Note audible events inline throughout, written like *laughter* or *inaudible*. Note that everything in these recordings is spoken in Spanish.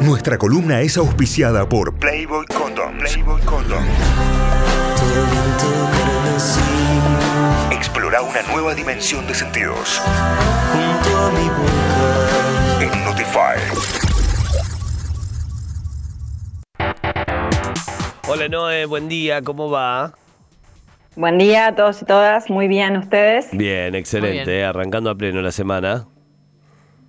Nuestra columna es auspiciada por Playboy Condoms. Playboy Condoms. Explora una nueva dimensión de sentidos. En Notify. Hola Noé, buen día, ¿cómo va? Buen día a todos y todas, muy bien ustedes. Bien, excelente, bien. arrancando a pleno la semana.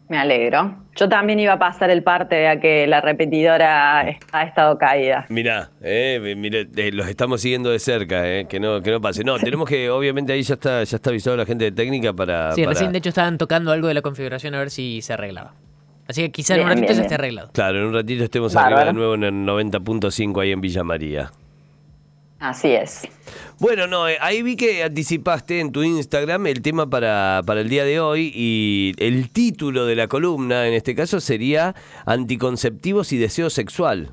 Me alegro. Yo también iba a pasar el parte a que la repetidora ha estado caída. Mirá, eh, mire, eh, los estamos siguiendo de cerca, eh, que no que no pase. No, tenemos que, obviamente ahí ya está ya está avisado la gente de técnica para... Sí, para- recién de hecho estaban tocando algo de la configuración a ver si se arreglaba. Así que quizá en un ratito bien, ya bien. esté arreglado. Claro, en un ratito estemos Bárbaro. arriba de nuevo en el 90.5 ahí en Villa María. Así es. Bueno, no, eh, ahí vi que anticipaste en tu Instagram el tema para, para el día de hoy y el título de la columna en este caso sería Anticonceptivos y deseo sexual.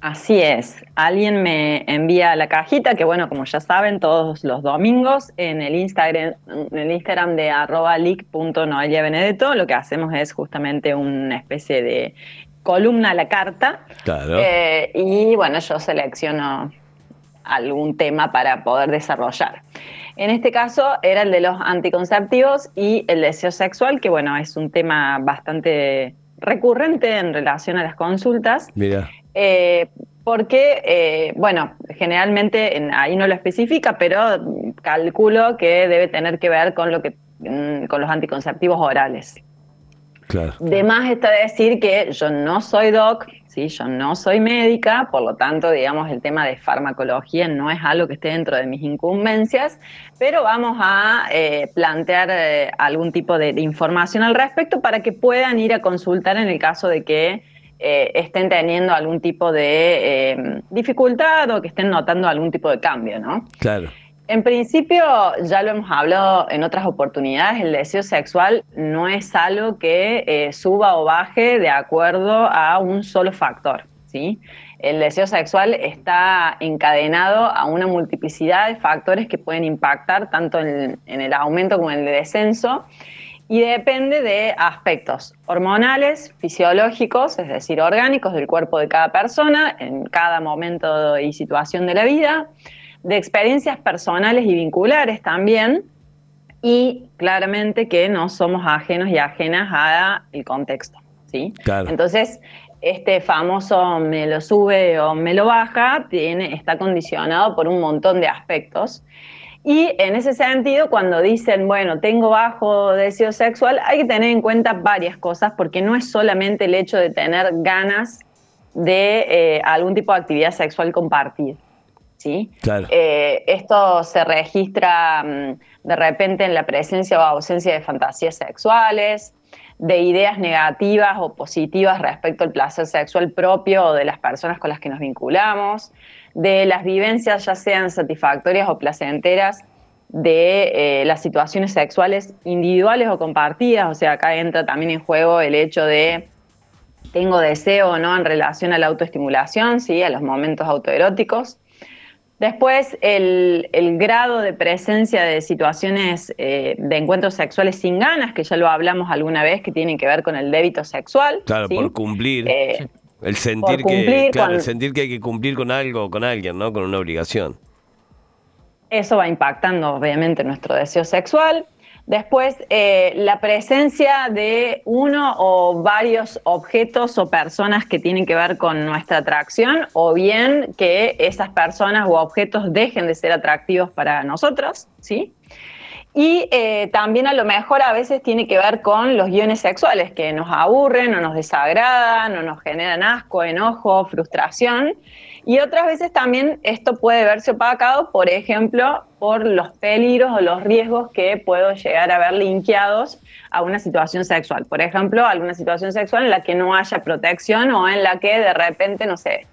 Así es. Alguien me envía la cajita, que bueno, como ya saben, todos los domingos en el Instagram, en el Instagram de arroba Benedetto, lo que hacemos es justamente una especie de columna a la carta. Claro. Eh, y bueno, yo selecciono algún tema para poder desarrollar. En este caso era el de los anticonceptivos y el deseo sexual, que bueno, es un tema bastante recurrente en relación a las consultas. Mira. Eh, porque, eh, bueno, generalmente en- ahí no lo especifica, pero calculo que debe tener que ver con lo que mm, con los anticonceptivos orales. Claro. De más está decir que yo no soy doc, ¿sí? yo no soy médica, por lo tanto, digamos, el tema de farmacología no es algo que esté dentro de mis incumbencias, pero vamos a eh, plantear eh, algún tipo de, información al respecto para que puedan ir a consultar en el caso de que eh, estén teniendo algún tipo de eh, dificultad o que estén notando algún tipo de cambio, ¿no? Claro. En principio, ya lo hemos hablado en otras oportunidades, el deseo sexual no es algo que eh, suba o baje de acuerdo a un solo factor. El deseo sexual está encadenado a una multiplicidad de factores que pueden impactar tanto en, en el aumento como en el descenso y depende de aspectos hormonales, fisiológicos, es decir, orgánicos del cuerpo de cada persona en cada momento y situación de la vida, de experiencias personales y vinculares también, y claramente que no somos ajenos y ajenas al contexto, ¿sí? Claro. Entonces, este famoso me lo sube o me lo baja tiene, está condicionado por un montón de aspectos. Y en ese sentido, cuando dicen, bueno, tengo bajo deseo sexual, hay que tener en cuenta varias cosas, porque no es solamente el hecho de tener ganas de eh, algún tipo de actividad sexual compartida. ¿Sí? Claro. Eh, esto se registra mm, de repente en la presencia o ausencia de fantasías sexuales, de ideas negativas o positivas respecto al placer sexual propio o de las personas con las que nos vinculamos, de las vivencias ya sean satisfactorias o placenteras de eh, las situaciones sexuales individuales o compartidas, o sea, acá entra también en juego el hecho de tengo deseo o no en relación a la autoestimulación, ¿sí? a los momentos autoeróticos. Después, el, el grado de presencia de situaciones eh, de encuentros sexuales sin ganas, que ya lo hablamos alguna vez, que tienen que ver con el débito sexual. Claro, ¿sí? por cumplir. Eh, el sentir por que claro, el sentir que hay que cumplir con algo o con alguien, ¿no? Con una obligación. Eso va impactando obviamente nuestro deseo sexual. Después, eh, la presencia de uno o varios objetos o personas que tienen que ver con nuestra atracción, o bien que esas personas u objetos dejen de ser atractivos para nosotros, ¿sí? Y eh, también a lo mejor a veces tiene que ver con los guiones sexuales que nos aburren o nos desagradan o nos generan asco, enojo, frustración. Y otras veces también esto puede verse opacado, por ejemplo, por los peligros o los riesgos que puedo llegar a ver linkeados a una situación sexual. Por ejemplo, alguna situación sexual en la que no haya protección o en la que de repente, no sé,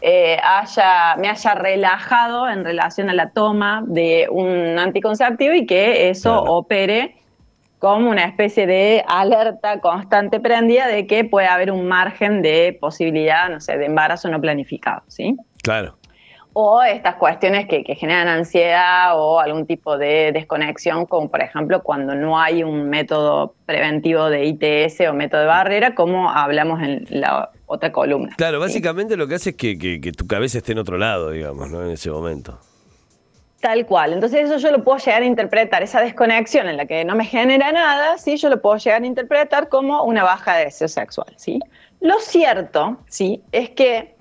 eh, haya, me haya relajado en relación a la toma de un anticonceptivo y que eso Claro. opere como una especie de alerta constante prendida de que puede haber un margen de posibilidad, no sé, de embarazo no planificado, ¿sí? Claro. O estas cuestiones que, que, generan ansiedad o algún tipo de desconexión, como por ejemplo cuando no hay un método preventivo de ITS o método de barrera, como hablamos en la otra columna. Claro, básicamente lo que hace es que, que, tu cabeza esté en otro lado, digamos, ¿no? En ese momento. Tal cual. Entonces eso yo lo puedo llegar a interpretar, esa desconexión en la que no me genera nada, ¿sí? yo lo puedo llegar a interpretar como una baja de deseo sexual. ¿sí? Lo cierto ¿sí? es que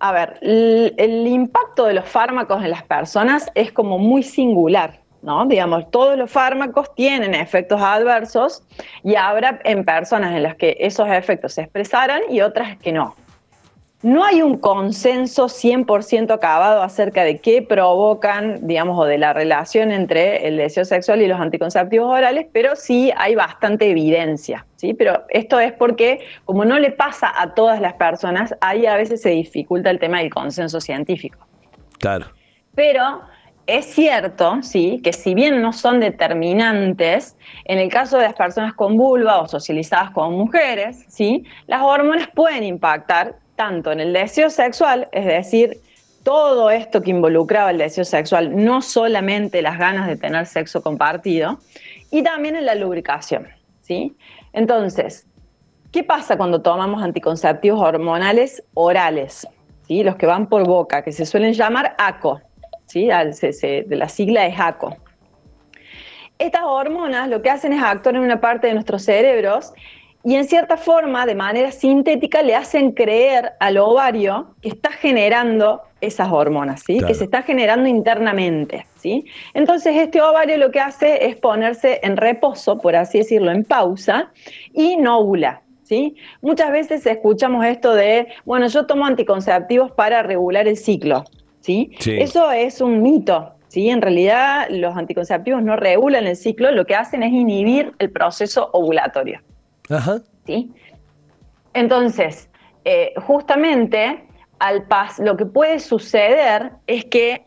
a ver, el, impacto de los fármacos en las personas es como muy singular, ¿no? Digamos, todos los fármacos tienen efectos adversos y habrá en personas en las que esos efectos se expresaran y otras que no. No hay un consenso 100% acabado acerca de qué provocan, digamos, o de la relación entre el deseo sexual y los anticonceptivos orales, pero sí hay bastante evidencia, ¿sí? Pero esto es porque, como no le pasa a todas las personas, ahí a veces se dificulta el tema del consenso científico. Claro. Pero es cierto, sí, que si bien no son determinantes, en el caso de las personas con vulva o socializadas como mujeres, sí, las hormonas pueden impactar tanto en el deseo sexual, es decir, todo esto que involucraba el deseo sexual, no solamente las ganas de tener sexo compartido, y también en la lubricación, ¿sí? Entonces, ¿qué pasa cuando tomamos anticonceptivos hormonales orales? ¿Sí? Los que van por boca, que se suelen llamar ACO, ¿sí? de la sigla es ACO. Estas hormonas lo que hacen es actuar en una parte de nuestros cerebros y en cierta forma, de manera sintética, le hacen creer al ovario que está generando esas hormonas, ¿sí? que se está generando internamente. ¿sí? Entonces este ovario lo que hace es ponerse en reposo, por así decirlo, en pausa, y no ovula. ¿sí? Muchas veces escuchamos esto de, bueno, yo tomo anticonceptivos para regular el ciclo. ¿sí? Eso es un mito. ¿sí? En realidad los anticonceptivos no regulan el ciclo, lo que hacen es inhibir el proceso ovulatorio. Ajá. ¿sí? Entonces, eh, justamente al pas lo que puede suceder es que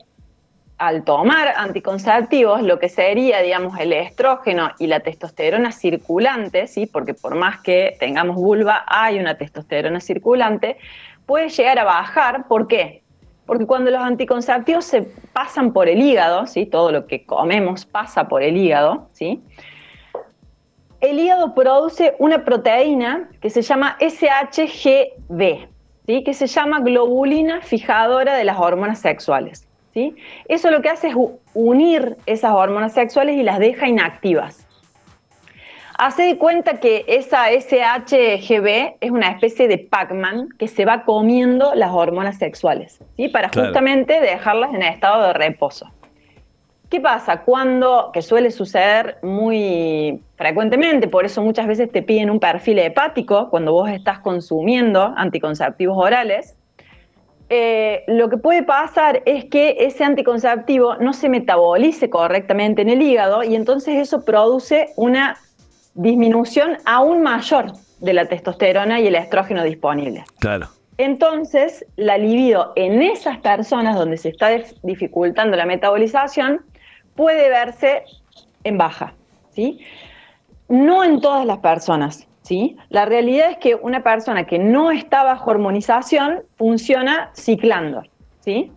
al tomar anticonceptivos, lo que sería, digamos, el estrógeno y la testosterona circulante, ¿sí? porque por más que tengamos vulva, hay una testosterona circulante, puede llegar a bajar. ¿Por qué? Porque cuando los anticonceptivos se pasan por el hígado, ¿sí? todo lo que comemos pasa por el hígado, ¿sí? El hígado produce una proteína que se llama SHGB, ¿sí? que se llama globulina fijadora de las hormonas sexuales. ¿sí? Eso lo que hace es unir esas hormonas sexuales y las deja inactivas. Hace de cuenta que esa SHGB es una especie de Pac-Man que se va comiendo las hormonas sexuales, ¿sí? para justamente dejarlas en estado de reposo. ¿Qué pasa? Cuando, que suele suceder muy frecuentemente, por eso muchas veces te piden un perfil hepático cuando vos estás consumiendo anticonceptivos orales, eh, lo que puede pasar es que ese anticonceptivo no se metabolice correctamente en el hígado y entonces eso produce una disminución aún mayor de la testosterona y el estrógeno disponible. Claro. Entonces, la libido en esas personas donde se está dificultando la metabolización puede verse en baja, ¿sí? No en todas las personas, ¿sí? La realidad es que una persona que no está bajo hormonización funciona ciclando, ¿sí?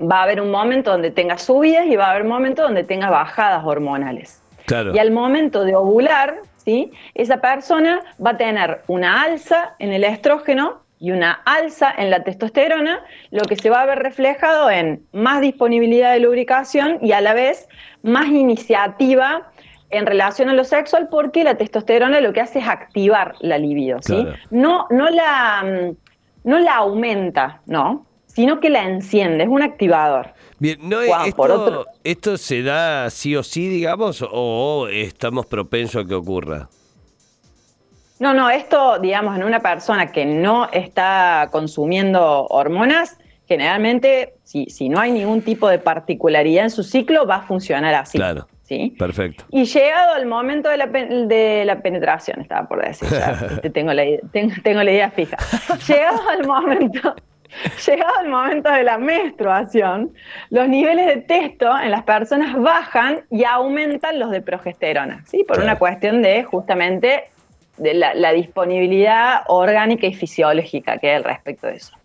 Va a haber un momento donde tenga subidas y va a haber un momento donde tenga bajadas hormonales. Claro. Y al momento de ovular, ¿sí? Esa persona va a tener una alza en el estrógeno y una alza en la testosterona, lo que se va a ver reflejado en más disponibilidad de lubricación y a la vez más iniciativa en relación a lo sexual porque la testosterona lo que hace es activar la libido, ¿sí? No, no, la, mm, no la aumenta, ¿no? Sino que la enciende, es un activador. Bien, no, esto, ¿esto se da sí o sí, digamos, o estamos propensos a que ocurra? No, no, esto, digamos, en una persona que no está consumiendo hormonas, generalmente, si, si no hay ningún tipo de particularidad en su ciclo, va a funcionar así. Claro. ¿sí? Perfecto. Y llegado el momento de la, de la penetración, estaba por decir, *laughs* tengo, la, tengo, la idea fija. *laughs* llegado al momento, llegado el momento de la menstruación, los niveles de testo en las personas bajan y aumentan los de progesterona, ¿sí? Por una cuestión de justamente de la, disponibilidad orgánica y fisiológica que hay al respecto de eso.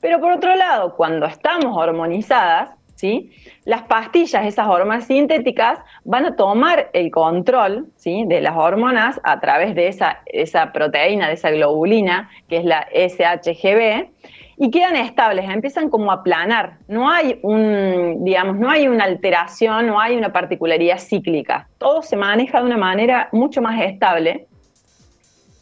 Pero por otro lado, cuando estamos hormonizadas, ¿sí? Las pastillas, esas hormonas sintéticas, van a tomar el control ¿sí? de las hormonas a través de esa, esa proteína, de esa globulina, que es la SHGB, y quedan estables, empiezan como a planar. No hay un, digamos, no hay una alteración, no hay una particularidad cíclica. Todo se maneja de una manera mucho más estable.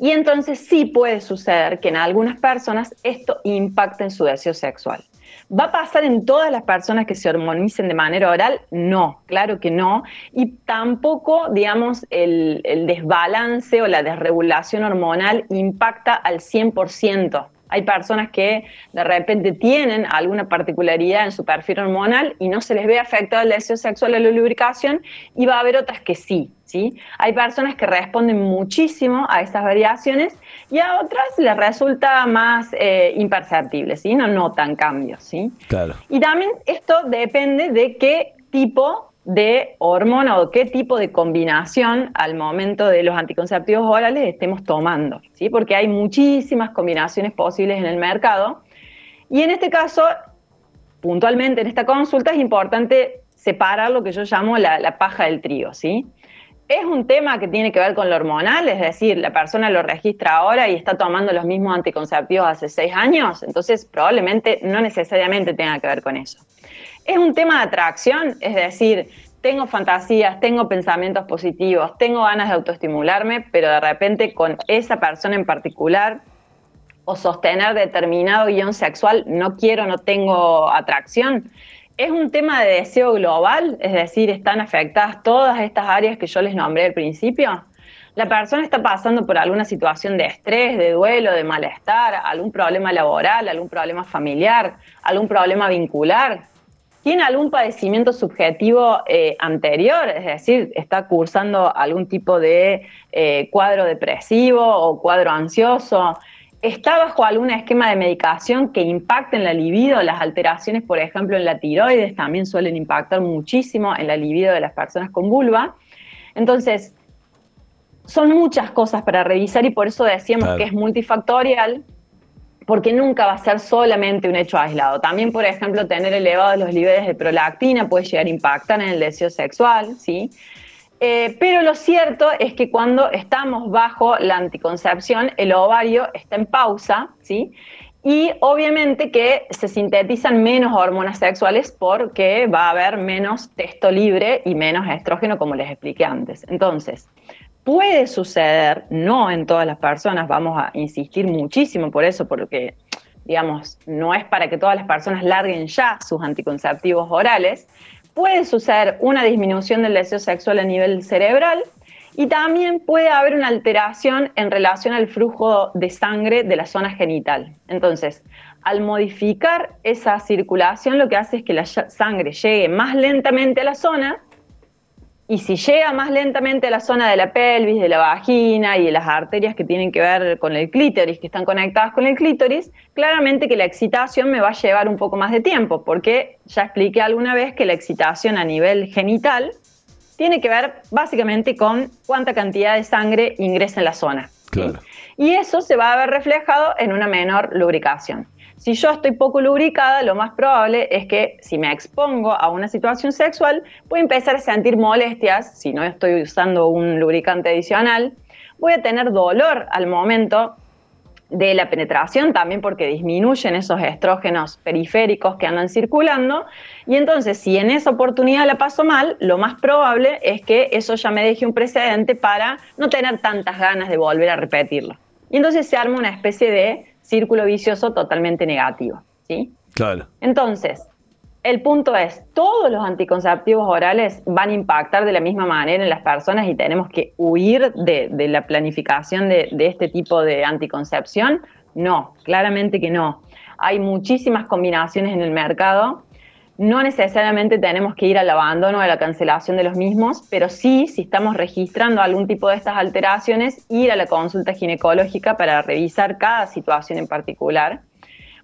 Y entonces sí puede suceder que en algunas personas esto impacte en su deseo sexual. ¿Va a pasar en todas las personas que se hormonicen de manera oral? No, claro que no. Y tampoco, digamos, el, el desbalance o la desregulación hormonal impacta al 100%. Hay personas que de repente tienen alguna particularidad en su perfil hormonal y no se les ve afectado el deseo sexual o la lubricación y va a haber otras que sí. ¿sí? Hay personas que responden muchísimo a estas variaciones y a otras les resulta más eh, imperceptible, ¿sí? no notan cambios. ¿sí? Claro. Y también esto depende de qué tipo de hormona o qué tipo de combinación al momento de los anticonceptivos orales estemos tomando, ¿sí? Porque hay muchísimas combinaciones posibles en el mercado. Y en este caso, puntualmente en esta consulta, es importante separar lo que yo llamo la, paja del trigo, ¿sí? Es un tema que tiene que ver con lo hormonal, es decir, la persona lo registra ahora y está tomando los mismos anticonceptivos hace seis años, entonces probablemente no necesariamente tenga que ver con eso. Es un tema de atracción, es decir, tengo fantasías, tengo pensamientos positivos, tengo ganas de autoestimularme, pero de repente con esa persona en particular o sostener determinado guion sexual, no quiero, no tengo atracción. Es un tema de deseo global, es decir, están afectadas todas estas áreas que yo les nombré al principio. La persona está pasando por alguna situación de estrés, de duelo, de malestar, algún problema laboral, algún problema familiar, algún problema vincular tiene algún padecimiento subjetivo eh, anterior, es decir, está cursando algún tipo de eh, cuadro depresivo o cuadro ansioso, está bajo algún esquema de medicación que impacte en la libido, las alteraciones, por ejemplo, en la tiroides también suelen impactar muchísimo en la libido de las personas con vulva. Entonces, son muchas cosas para revisar y por eso decíamos que es multifactorial, porque nunca va a ser solamente un hecho aislado. También, por ejemplo, tener elevados los niveles de prolactina puede llegar a impactar en el deseo sexual, ¿sí? Eh, pero lo cierto es que cuando estamos bajo la anticoncepción, el ovario está en pausa, ¿sí? Y obviamente que se sintetizan menos hormonas sexuales porque va a haber menos testo libre y menos estrógeno, como les expliqué antes. Entonces, Puede suceder, no en todas las personas, vamos a insistir muchísimo por eso, porque, digamos, no es para que todas las personas larguen ya sus anticonceptivos orales. Puede suceder una disminución del deseo sexual a nivel cerebral y también puede haber una alteración en relación al flujo de sangre de la zona genital. Entonces, al modificar esa circulación, lo que hace es que la sangre llegue más lentamente a la zona y si llega más lentamente a la zona de la pelvis, de la vagina y de las arterias que tienen que ver con el clítoris, que están conectadas con el clítoris, claramente que la excitación me va a llevar un poco más de tiempo, porque ya expliqué alguna vez que la excitación a nivel genital tiene que ver básicamente con cuánta cantidad de sangre ingresa en la zona. Y eso se va a ver reflejado en una menor lubricación. Si yo estoy poco lubricada, lo más probable es que si me expongo a una situación sexual, voy a empezar a sentir molestias, si no estoy usando un lubricante adicional, voy a tener dolor al momento de la penetración también porque disminuyen esos estrógenos periféricos que andan circulando y entonces si en esa oportunidad la paso mal, lo más probable es que eso ya me deje un precedente para no tener tantas ganas de volver a repetirlo. Y entonces se arma una especie de círculo vicioso totalmente negativo. ¿sí? Claro. Entonces, el punto es, todos los anticonceptivos orales van a impactar de la misma manera en las personas y tenemos que huir de, la planificación de, de, este tipo de anticoncepción. No, claramente que no. Hay muchísimas combinaciones en el mercado no necesariamente tenemos que ir al abandono o a la cancelación de los mismos, pero sí, si estamos registrando algún tipo de estas alteraciones, ir a la consulta ginecológica para revisar cada situación en particular,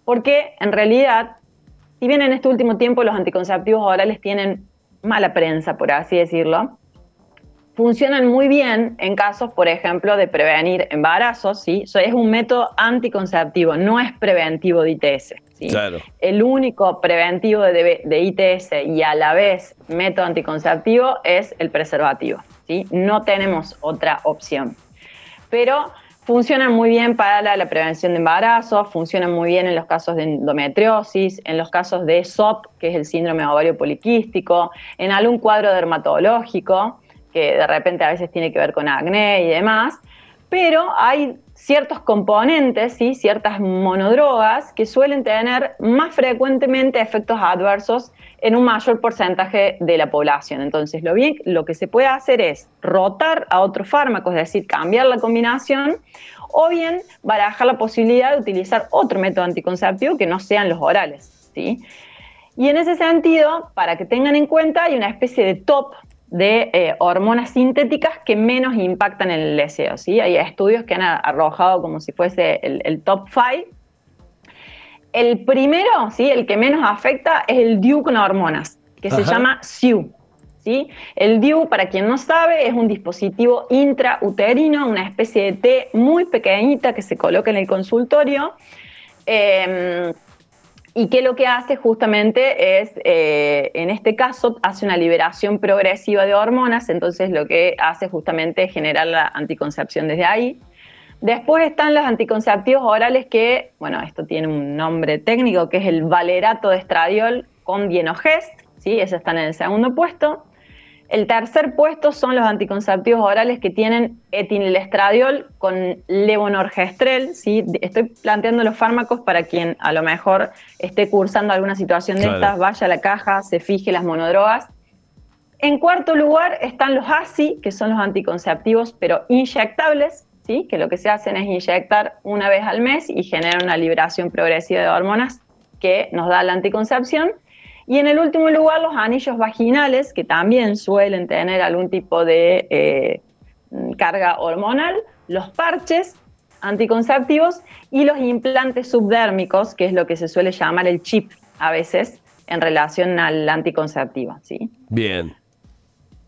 porque en realidad, si bien en este último tiempo los anticonceptivos orales tienen mala prensa, por así decirlo, funcionan muy bien en casos, por ejemplo, de prevenir embarazos, ¿sí? Es un método anticonceptivo, no es preventivo de ITS. ¿sí? Claro. El único preventivo de, de ITS y a la vez método anticonceptivo es el preservativo, ¿sí? No tenemos otra opción. Pero funcionan muy bien para la, la prevención de embarazos, funcionan muy bien en los casos de endometriosis, en los casos de SOP, que es el síndrome ovario poliquístico, en algún cuadro dermatológico que de repente a veces tiene que ver con acné y demás, pero hay ciertos componentes, ¿sí? ciertas monodrogas que suelen tener más frecuentemente efectos adversos en un mayor porcentaje de la población. Entonces, lo, bien, lo que se puede hacer es rotar a otros fármacos, es decir, cambiar la combinación, o bien barajar la posibilidad de utilizar otro método anticonceptivo que no sean los orales. ¿sí? Y en ese sentido, para que tengan en cuenta, hay una especie de top de eh, hormonas sintéticas que menos impactan en el deseo. ¿sí? Hay estudios que han arrojado como si fuese el, top 5. El primero, ¿sí? el que menos afecta, es el DIU con hormonas, que se llama SIU. ¿sí? El DIU, para quien no sabe, es un dispositivo intrauterino, una especie de T muy pequeñita que se coloca en el consultorio. Em, y que lo que hace justamente es, eh, en este caso, hace una liberación progresiva de hormonas, entonces lo que hace justamente es generar la anticoncepción desde ahí. Después están los anticonceptivos orales que, bueno, esto tiene un nombre técnico que es el valerato de estradiol con dienogest, ¿sí? Esos están en el segundo puesto. El tercer puesto son los anticonceptivos orales que tienen etinilestradiol con levonorgestrel. ¿sí? Estoy planteando los fármacos para quien a lo mejor esté cursando alguna situación de estas, vaya a la caja, se fije las monodrogas. En cuarto lugar están los ASI, que son los anticonceptivos pero inyectables, ¿sí? que lo que se hacen es inyectar una vez al mes y generan una liberación progresiva de hormonas que nos da la anticoncepción. Y en el último lugar, los anillos vaginales, que también suelen tener algún tipo de eh, carga hormonal, los parches anticonceptivos y los implantes subdérmicos, que es lo que se suele llamar el chip a veces en relación al anticonceptivo. ¿sí? Bien.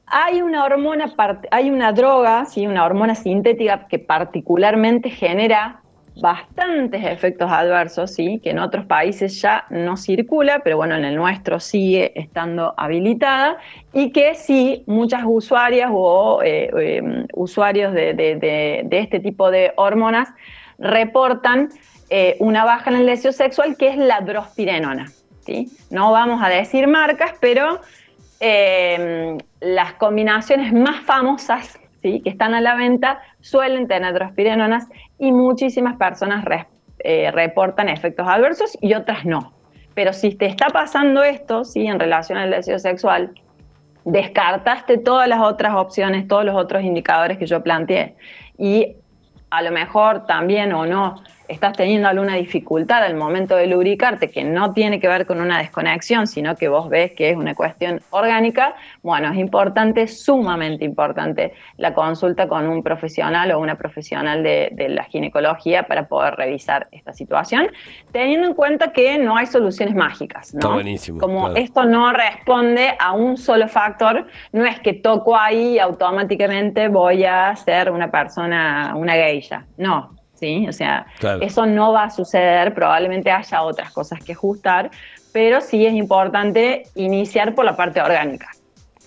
Hay una hormona, hay una droga, ¿sí? una hormona sintética que particularmente genera bastantes efectos adversos, ¿sí? que en otros países ya no circula, pero bueno, en el nuestro sigue estando habilitada y que sí muchas usuarias o eh, em, usuarios de, este tipo de hormonas reportan eh, una baja en el deseo sexual que es la drospirenona. ¿sí? No vamos a decir marcas, pero em, las combinaciones más famosas ¿sí? que están a la venta suelen tener drospirenonas y muchísimas personas eh, reportan efectos adversos y otras no. Pero si te está pasando esto, ¿sí? en relación al deseo sexual, descartaste todas las otras opciones, todos los otros indicadores que yo planteé y a lo mejor también o no estás teniendo alguna dificultad al momento de lubricarte que no tiene que ver con una desconexión, sino que vos ves que es una cuestión orgánica, bueno, es importante, sumamente importante, la consulta con un profesional o una profesional de, la ginecología para poder revisar esta situación, teniendo en cuenta que no hay soluciones mágicas, ¿no? buenísimo, Como esto no responde a un solo factor, no es que toco ahí y automáticamente voy a ser una persona, una geisha, no, ¿sí? O sea, eso no va a suceder, probablemente haya otras cosas que ajustar, pero sí es importante iniciar por la parte orgánica.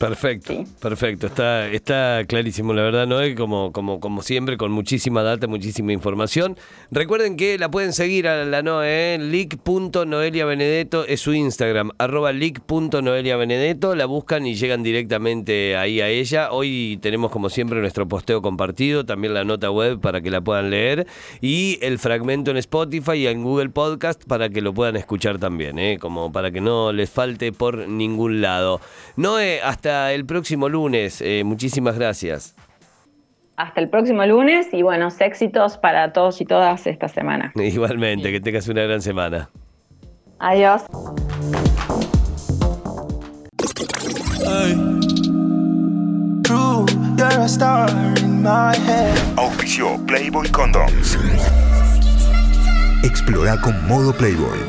Perfecto, perfecto, está, está clarísimo, la verdad, Noé, como, como, como siempre, con muchísima data, muchísima información. Recuerden que la pueden seguir a la Noé, en leak.noeliabenedetto es su Instagram, arroba leak.noeliabenedetto, la buscan y llegan directamente ahí a ella. Hoy tenemos como siempre nuestro posteo compartido, también la nota web para que la puedan leer y el fragmento en Spotify y en Google Podcast para que lo puedan escuchar también, ¿eh? como para que no les falte por ningún lado. Noé, hasta el próximo lunes. Eh, muchísimas gracias. Hasta el próximo lunes y buenos éxitos para todos y todas esta semana. *laughs* Igualmente, que tengas una gran semana. Adiós. Auspicio Playboy Condoms. Explora con modo Playboy.